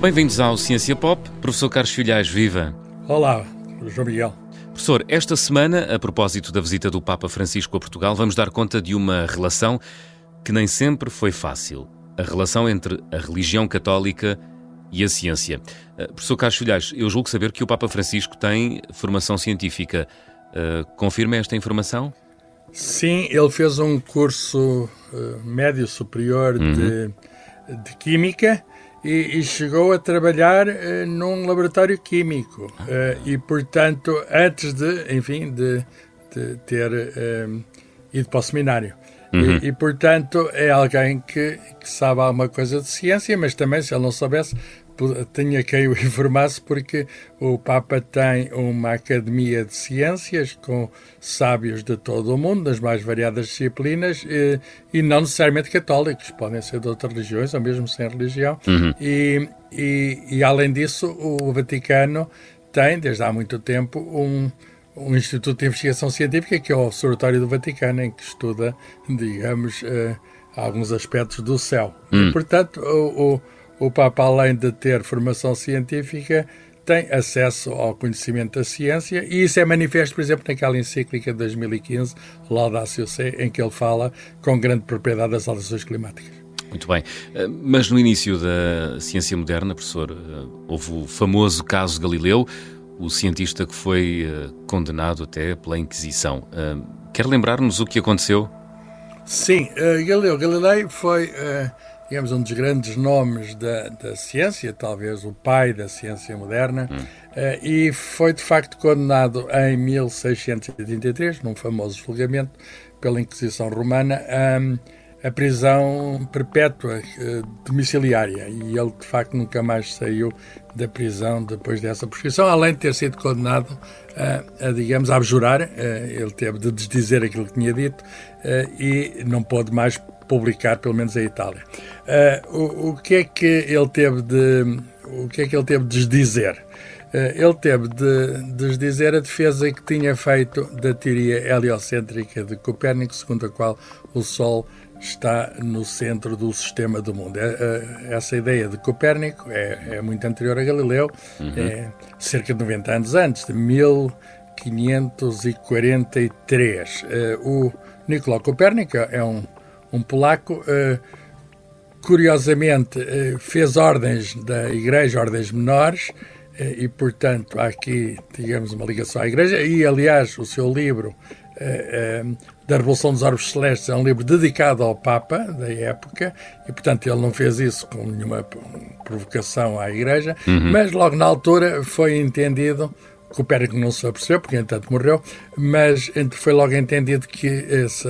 Bem-vindos ao Ciência Pop. Professor Carlos Filhais, viva! Olá, João Miguel. Professor, esta semana, a propósito da visita do Papa Francisco a Portugal, vamos dar conta de uma relação que nem sempre foi fácil. A relação entre a religião católica e a ciência. Uh, professor Carlos Filhais, eu julgo saber que o Papa Francisco tem formação científica. Uh, confirma esta informação? Sim, ele fez um curso uh, médio superior uhum. de, de Química e, e, chegou a trabalhar uh, num laboratório químico. Uh, e, portanto, antes de, enfim, de, de ter uh, ido para o seminário. Uhum. E, e, portanto, é alguém que, que, sabe alguma coisa de ciência, mas também, se ele não soubesse, tinha quem o informasse, porque o Papa tem uma academia de ciências com sábios de todo o mundo, das mais variadas disciplinas, e, e não necessariamente católicos, podem ser de outras religiões, ou mesmo sem religião. Uhum. E, e, e, além disso, o Vaticano tem, desde há muito tempo, um um Instituto de Investigação Científica, que é o Observatório do Vaticano, em que estuda, digamos, uh, alguns aspectos do céu. Hum. Portanto, o, o, o Papa, além de ter formação científica, tem acesso ao conhecimento da ciência e isso é manifesto, por exemplo, naquela encíclica de 2015, Laudatio Si, em que ele fala com grande propriedade das alterações climáticas. Muito bem. Eh, mas no início da ciência moderna, professor, eh, houve o famoso caso Galileu, o cientista que foi eh, condenado até pela Inquisição. Quer lembrar-nos o que aconteceu? Sim, Galileu Galilei foi digamos, um dos grandes nomes da, da ciência, talvez o pai da ciência moderna, hum. uh, e foi de facto condenado em 1683, num famoso julgamento pela Inquisição Romana, a, a prisão perpétua uh, domiciliária. E ele, de facto, nunca mais saiu da prisão depois dessa prescrição, além de ter sido condenado a, a digamos, a abjurar. Uh, ele teve de desdizer aquilo que tinha dito e não pôde mais publicar, pelo menos a Itália. O, o, que é que ele teve de o que é que ele teve de dizer? Uh, ele teve de, de dizer a defesa que tinha feito da teoria heliocêntrica de Copérnico, segundo a qual o Sol está no centro do sistema do mundo. É, essa ideia de Copérnico é, é muito anterior a Galileu, uhum. é cerca de 90 anos antes, de 1543. O Nicolau Copérnico é um um polaco, curiosamente fez ordens da Igreja, ordens menores, e portanto há aqui, digamos, uma ligação à Igreja, e aliás o seu livro da Revolução dos Orbes Celestes é um livro dedicado ao Papa da época, e portanto ele não fez isso com nenhuma provocação à Igreja, uhum. mas logo na altura foi entendido Copérnico não se apercebeu, porque entanto morreu, mas foi logo entendido que esse,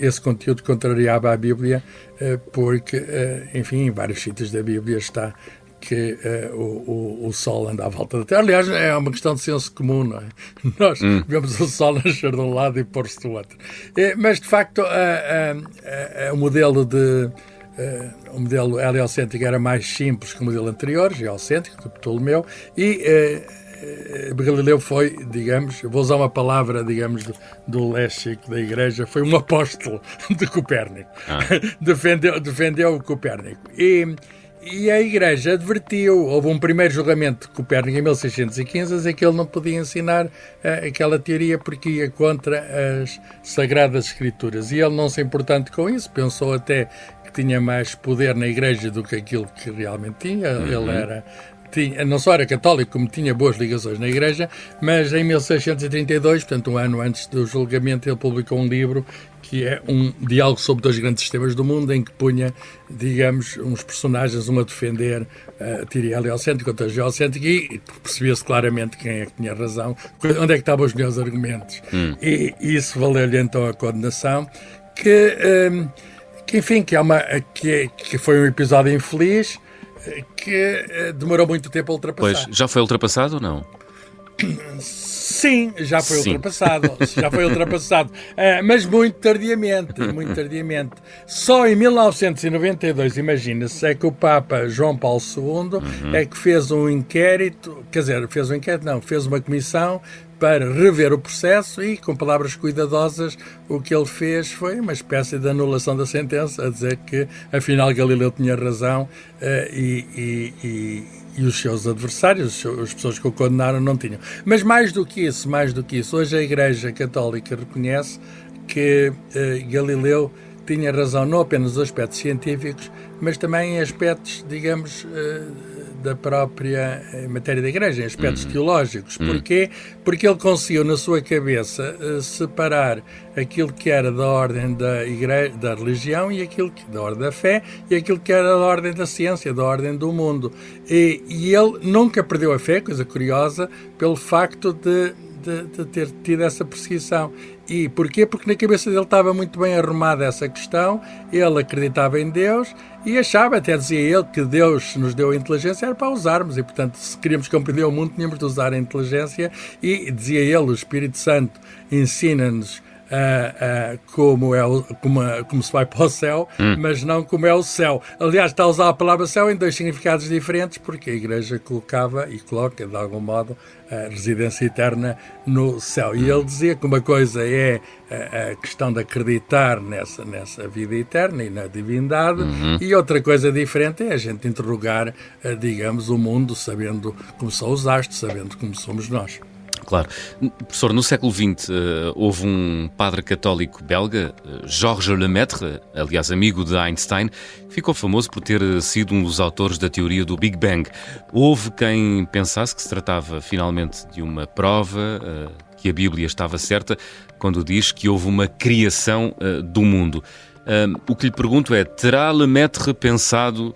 esse conteúdo contrariava a Bíblia, eh, porque, eh, enfim, em vários sítios da Bíblia está que uh, o, o, o, Sol anda à volta da Terra. Aliás, é uma questão de senso comum, não é? Nós hum. vemos o Sol nascer de um lado e pôr-se do outro. mas, de facto, o modelo de. Uh, o modelo heliocêntrico era mais simples que o modelo anterior, geocêntrico, do Ptolomeu, e eh, Galileu foi, digamos, vou usar uma palavra, digamos, do, do léxico da Igreja, foi um apóstolo de Copérnico. Ah. defendeu, defendeu o Copérnico. E, e a Igreja advertiu, houve um primeiro julgamento de Copérnico em 1615, em que ele não podia ensinar uh, aquela teoria porque ia contra as Sagradas Escrituras. E ele, não se importando com isso, pensou até que tinha mais poder na Igreja do que aquilo que realmente tinha. Uhum. Ele era tinha, não só era católico, como tinha boas ligações na Igreja, mas em 1632, portanto um ano antes do julgamento, ele publicou um livro que é um diálogo sobre dois grandes sistemas do mundo, em que punha, digamos, uns personagens, um a defender a teoria heliocêntrica, outro a geocêntrica, e percebia-se claramente quem é que tinha razão, onde é que estavam os melhores argumentos. Hum. E isso valeu-lhe então a condenação, que, hum, que enfim, que, é uma, que, que foi um episódio infeliz, que eh, demorou muito tempo a ultrapassar. Pois, já foi ultrapassado ou não? Sim, já foi Sim. ultrapassado, já foi ultrapassado, uh, mas muito tardiamente, muito tardiamente. Só em 1992, imagina-se, é que o Papa João Paulo II uhum. é que fez um inquérito, quer dizer, fez um inquérito, não, fez uma comissão para rever o processo e, com palavras cuidadosas, o que ele fez foi uma espécie de anulação da sentença, a dizer que, afinal, Galileu tinha razão uh, e, e, e e os seus adversários, as pessoas que o condenaram, não tinham. Mas mais do que isso, mais do que isso, hoje a Igreja Católica reconhece que uh, Galileu tinha razão não apenas nos aspectos científicos, mas também em aspectos, digamos, uh, da própria eh, matéria da Igreja, em aspectos uhum. teológicos. Uhum. Porquê? Porque ele conseguiu, na sua cabeça, uh, separar aquilo que era da ordem da, igreja, da religião e aquilo que, da ordem da fé e aquilo que era da ordem da ciência, da ordem do mundo. E, e ele nunca perdeu a fé, coisa curiosa, pelo facto de de, de, ter tido essa perseguição. E porquê? Porque na cabeça dele estava muito bem arrumada essa questão, ele acreditava em Deus e achava, até dizia ele, que Deus nos deu a inteligência era para usarmos e, portanto, se queríamos compreender o mundo, tínhamos de usar a inteligência e, dizia ele, o Espírito Santo ensina-nos Uh, uh, como, é o, como, como, se vai para o céu, hum. mas não como é o céu. Aliás, está a usar a palavra céu em dois significados diferentes, porque a Igreja colocava e coloca, de algum modo, a residência eterna no céu. E ele dizia que uma coisa é a, a questão de acreditar nessa, nessa vida eterna e na divindade, uhum. e outra coisa diferente é a gente interrogar, uh, digamos, o mundo, sabendo como são os astros, sabendo como somos nós. Claro. Professor, no século XX uh, houve um padre católico belga, uh, Georges Lemaitre, aliás amigo de Einstein, que ficou famoso por ter eh, sido um dos autores da teoria do Big Bang. Houve quem pensasse que se tratava finalmente de uma prova, que a Bíblia estava certa, quando diz que houve uma criação do mundo. o que lhe pergunto é, terá Lemaitre pensado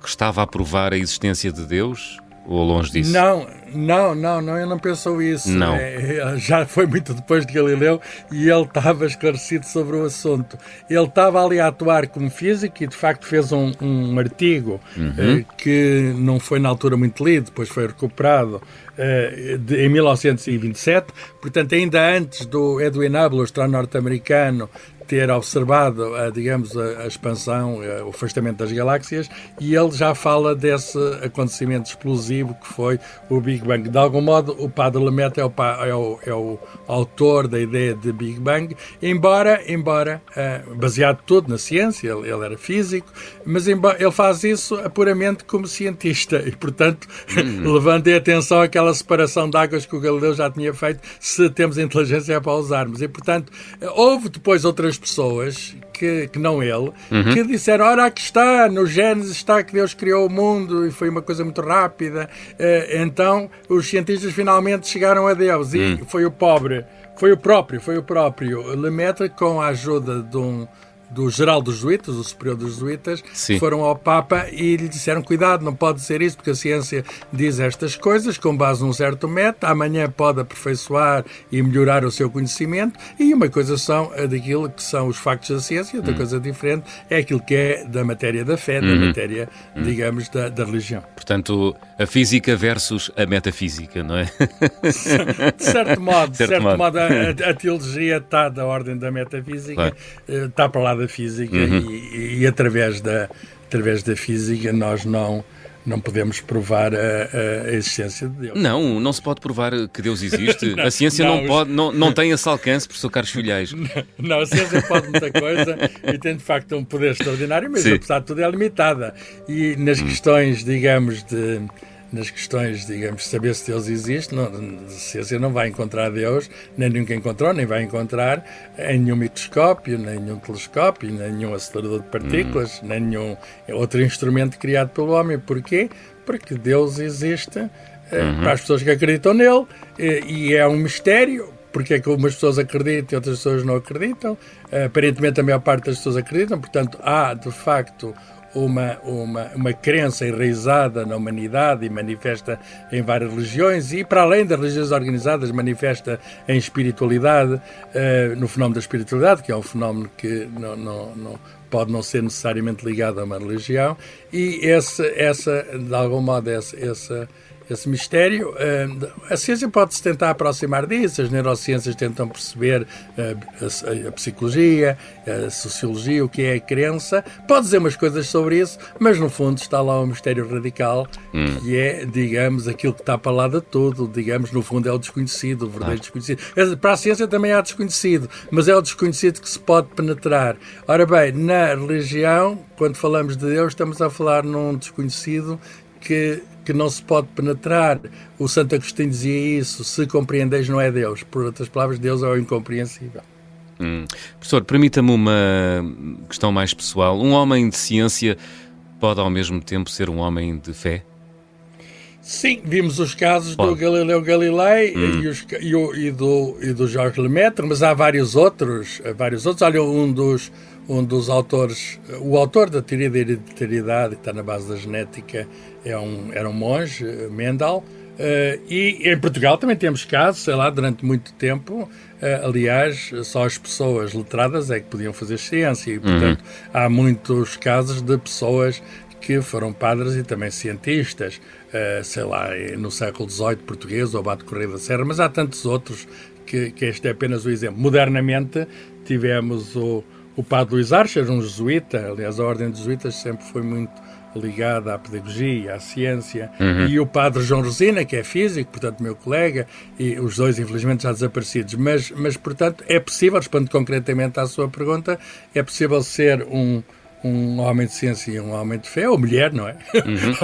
que estava a provar a existência de Deus? Ou longe disso? Não, não, não, não, eu não pensou isso. Não. É, já foi muito depois de Galileu e ele estava esclarecido sobre o assunto. Ele estava ali a atuar como físico e de facto fez um, um artigo uhum. eh, que não foi na altura muito lido, depois foi recuperado eh, de, em 1927, portanto ainda antes do Edwin Hubble, o astronauta norte-americano, ter observado, a, digamos, a, a expansão, a, o afastamento das galáxias, e ele já fala desse acontecimento explosivo que foi o Big Bang. De algum modo, o Padre Lemaitre é o, é o, é o autor da ideia de Big Bang, embora, embora uh, baseado tudo na ciência, ele, ele era físico, mas embora, ele faz isso puramente como cientista, e, portanto, hum. levando atenção àquela separação de águas que o Galileu já tinha feito, se temos inteligência é para usarmos. E, portanto, houve depois outras pessoas que, que não ele, uhum. que disseram: Ora, aqui está, no Gênesis está que Deus criou o mundo e foi uma coisa muito rápida. Uh, então os cientistas finalmente chegaram a Deus uhum. e foi o pobre, foi o próprio, foi o próprio Lemaitre com a ajuda de um do geral dos jesuítas, o superior dos jesuítas, foram ao Papa e lhe disseram: cuidado, não pode ser isso, porque a ciência diz estas coisas com base num certo método, amanhã pode aperfeiçoar e melhorar o seu conhecimento, e uma coisa são daquilo que são os factos da ciência, outra hum. coisa diferente é aquilo que é da matéria da fé, da uhum. matéria, hum. digamos, da, da religião. Portanto, a física versus a metafísica, não é? De certo modo, de certo, certo modo, modo a, a, teologia está da ordem da metafísica, claro. Eh, está para lá da física uhum. e, e, através, da, através da física nós não não podemos provar a, a, existência de Deus. Não, não se pode provar que Deus existe. não, a ciência não, não, pode, não, não tem esse alcance, professor Carlos Filhais. Não, não, a ciência pode muita coisa e tem de facto um poder extraordinário, mas Sim. apesar de tudo é limitada. E nas hum. questões, digamos, de nas questões, digamos, de saber se Deus existe, não, a ciência não vai encontrar Deus, nem nunca encontrou, nem vai encontrar em nenhum microscópio, nem nenhum telescópio, nem nenhum acelerador de partículas, uhum. nem nenhum outro instrumento criado pelo homem. Porquê? Porque Deus existe eh, uhum. para as pessoas que acreditam nele eh, e é um mistério. Porque é que umas pessoas acreditam e outras pessoas não acreditam? Uh, aparentemente a maior parte das pessoas acreditam, portanto há de facto uma, uma, uma crença enraizada na humanidade e manifesta em várias religiões e, para além das religiões organizadas, manifesta em espiritualidade, uh, no fenómeno da espiritualidade, que é um fenómeno que não, não, não pode não ser necessariamente ligado a uma religião, e esse, essa, de algum modo, essa, essa esse mistério. Eh, a ciência pode-se tentar aproximar disso, as neurociências tentam perceber eh, a, psicologia, a sociologia, o que é a crença, pode dizer umas coisas sobre isso, mas no fundo está lá um mistério radical, hum. que é, digamos, aquilo que está para lá de tudo, digamos, no fundo é o desconhecido, o verdadeiro ah. desconhecido. Para a ciência também há desconhecido, mas é o desconhecido que se pode penetrar. Ora bem, na religião, quando falamos de Deus, estamos a falar num desconhecido que que não se pode penetrar. O Santo Agostinho dizia isso: se compreendeis, não é Deus. Por outras palavras, Deus é o incompreensível. Hum. Professor, permita-me uma questão mais pessoal. Um homem de ciência pode ao mesmo tempo ser um homem de fé? Sim, vimos os casos pode. do Galileu Galilei hum. e, os, e, o, e, do, e do Jorge Lemaitre, mas há vários outros, vários outros. Olha, um dos, um dos autores, o autor da teoria da hereditariedade, está na base da genética, é um, era um monge, Mendel, Uh, e em Portugal também temos casos, sei lá, durante muito tempo, uh, aliás, só as pessoas letradas é que podiam fazer ciência, e portanto uhum. há muitos casos de pessoas que foram padres e também cientistas, uh, sei lá, no século XVIII português, o Abate Correia da Serra, mas há tantos outros que, que este é apenas o exemplo. Modernamente tivemos o, o padre Luís Archer, um jesuíta, aliás, a ordem dos jesuítas sempre foi muito ligada à pedagogia, à ciência, uhum. e o padre João Rosina, que é físico, portanto, meu colega, e os dois, infelizmente, já desaparecidos. Mas, mas portanto, é possível, respondendo concretamente à sua pergunta, é possível ser um, um homem de ciência e um homem de fé, ou mulher, não é? Uhum,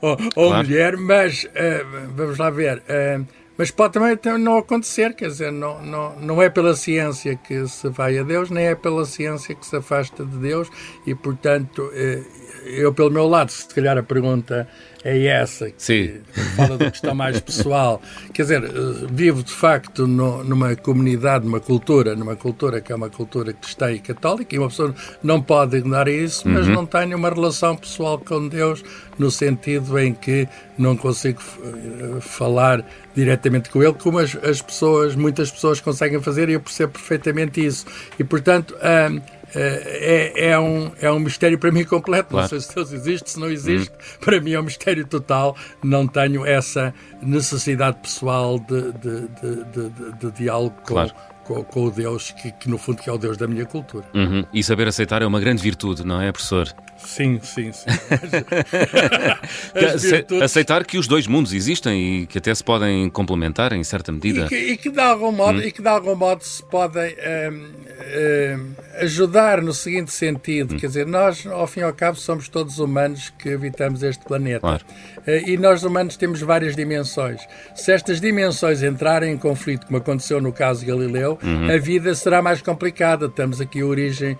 ou, ou, ou claro. mulher, mas uh, vamos lá ver. Uh, mas pode também não acontecer, quer dizer, não, não, não é pela ciência que se vai a Deus, nem é pela ciência que se afasta de Deus, e portanto, eh, eu, pelo meu lado, se calhar a pergunta é essa, que Sim. fala da questão mais pessoal. Quer dizer, eh, vivo de facto no, numa comunidade, numa cultura, numa cultura que é uma cultura cristã e católica, e uma pessoa não pode ignorar isso, mas uhum. não tenho uma relação pessoal com Deus, no sentido em que não consigo eh, falar diretamente com Ele, como as, as pessoas, muitas pessoas conseguem fazer, e eu percebo perfeitamente isso. E, portanto, hum, é, é, um, é um mistério para mim completo. Claro. Não sei se Deus existe, se não existe. Hum. Para mim é um mistério total. Não tenho essa necessidade pessoal de, de, de, de, de diálogo claro. com, com, com, o Deus que, que, no fundo, que é o Deus da minha cultura. Uhum. E saber aceitar é uma grande virtude, não é, professor? Sim, sim, sim. virtudes... Aceitar que os dois mundos existem e que até se podem complementar em certa medida. E que, e que de, algum modo, hum. e que de algum modo se podem um, um, ajudar no seguinte sentido: hum. quer dizer, nós, ao fim e ao cabo, somos todos humanos que habitamos este planeta. Claro. Uh, e nós, humanos, temos várias dimensões. Se estas dimensões entrarem em conflito, como aconteceu no caso de Galileu, uhum. a vida será mais complicada. Estamos aqui a origem,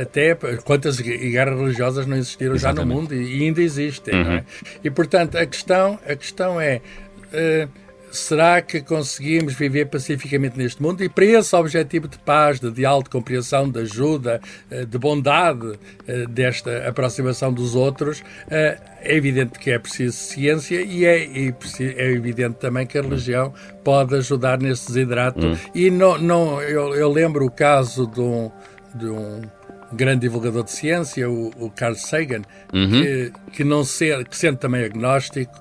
até quantas guerras religiosas não existiram Exatamente. já no mundo e ainda existem. Uhum. É? E, portanto, a questão, a questão é. Uh, será que conseguimos viver pacificamente neste mundo? E para esse objetivo de paz, de diálogo, de compreensão, de ajuda, eh, de bondade eh, desta aproximação dos outros, é evidente que é preciso ciência e é, é evidente também que a religião pode ajudar nesse desidrato. Uhum. E não, não, eu, eu lembro o caso de um, de um grande divulgador de ciência, o, o Carl Sagan, uhum. que, que, não ser, que sendo também agnóstico,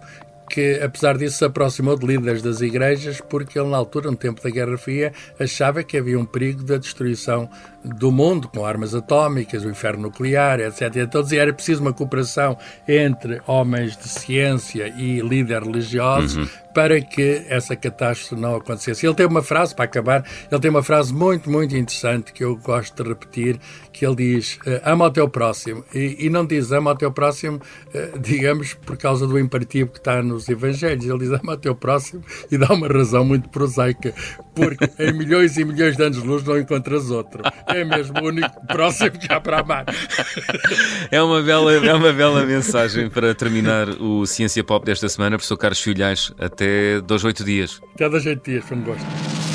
que apesar disso se aproximou de líderes das igrejas porque ele na altura, no tempo da Guerra Fria, achava que havia um perigo da destruição do mundo com armas atómicas, o inferno nuclear, etc. Então dizia era preciso uma cooperação entre homens de ciência e líderes religiosos uhum. para que essa catástrofe não acontecesse. Ele tem uma frase, para acabar, ele tem uma frase muito, muito interessante que eu gosto de repetir, que ele diz, eh, ama o teu próximo. E, e não diz ama o teu próximo, eh, digamos, por causa do imperativo que está nos evangelhos. Ele diz ama o teu próximo e dá uma razão muito prosaica, porque em milhões e milhões de anos de luz não encontras outro é mesmo o único próximo que há para amar. É uma bela, é uma bela mensagem para terminar o Ciência Pop desta semana. Professor Carlos Filhais, até dois, oito dias. Até dois, oito dias, foi um gosto.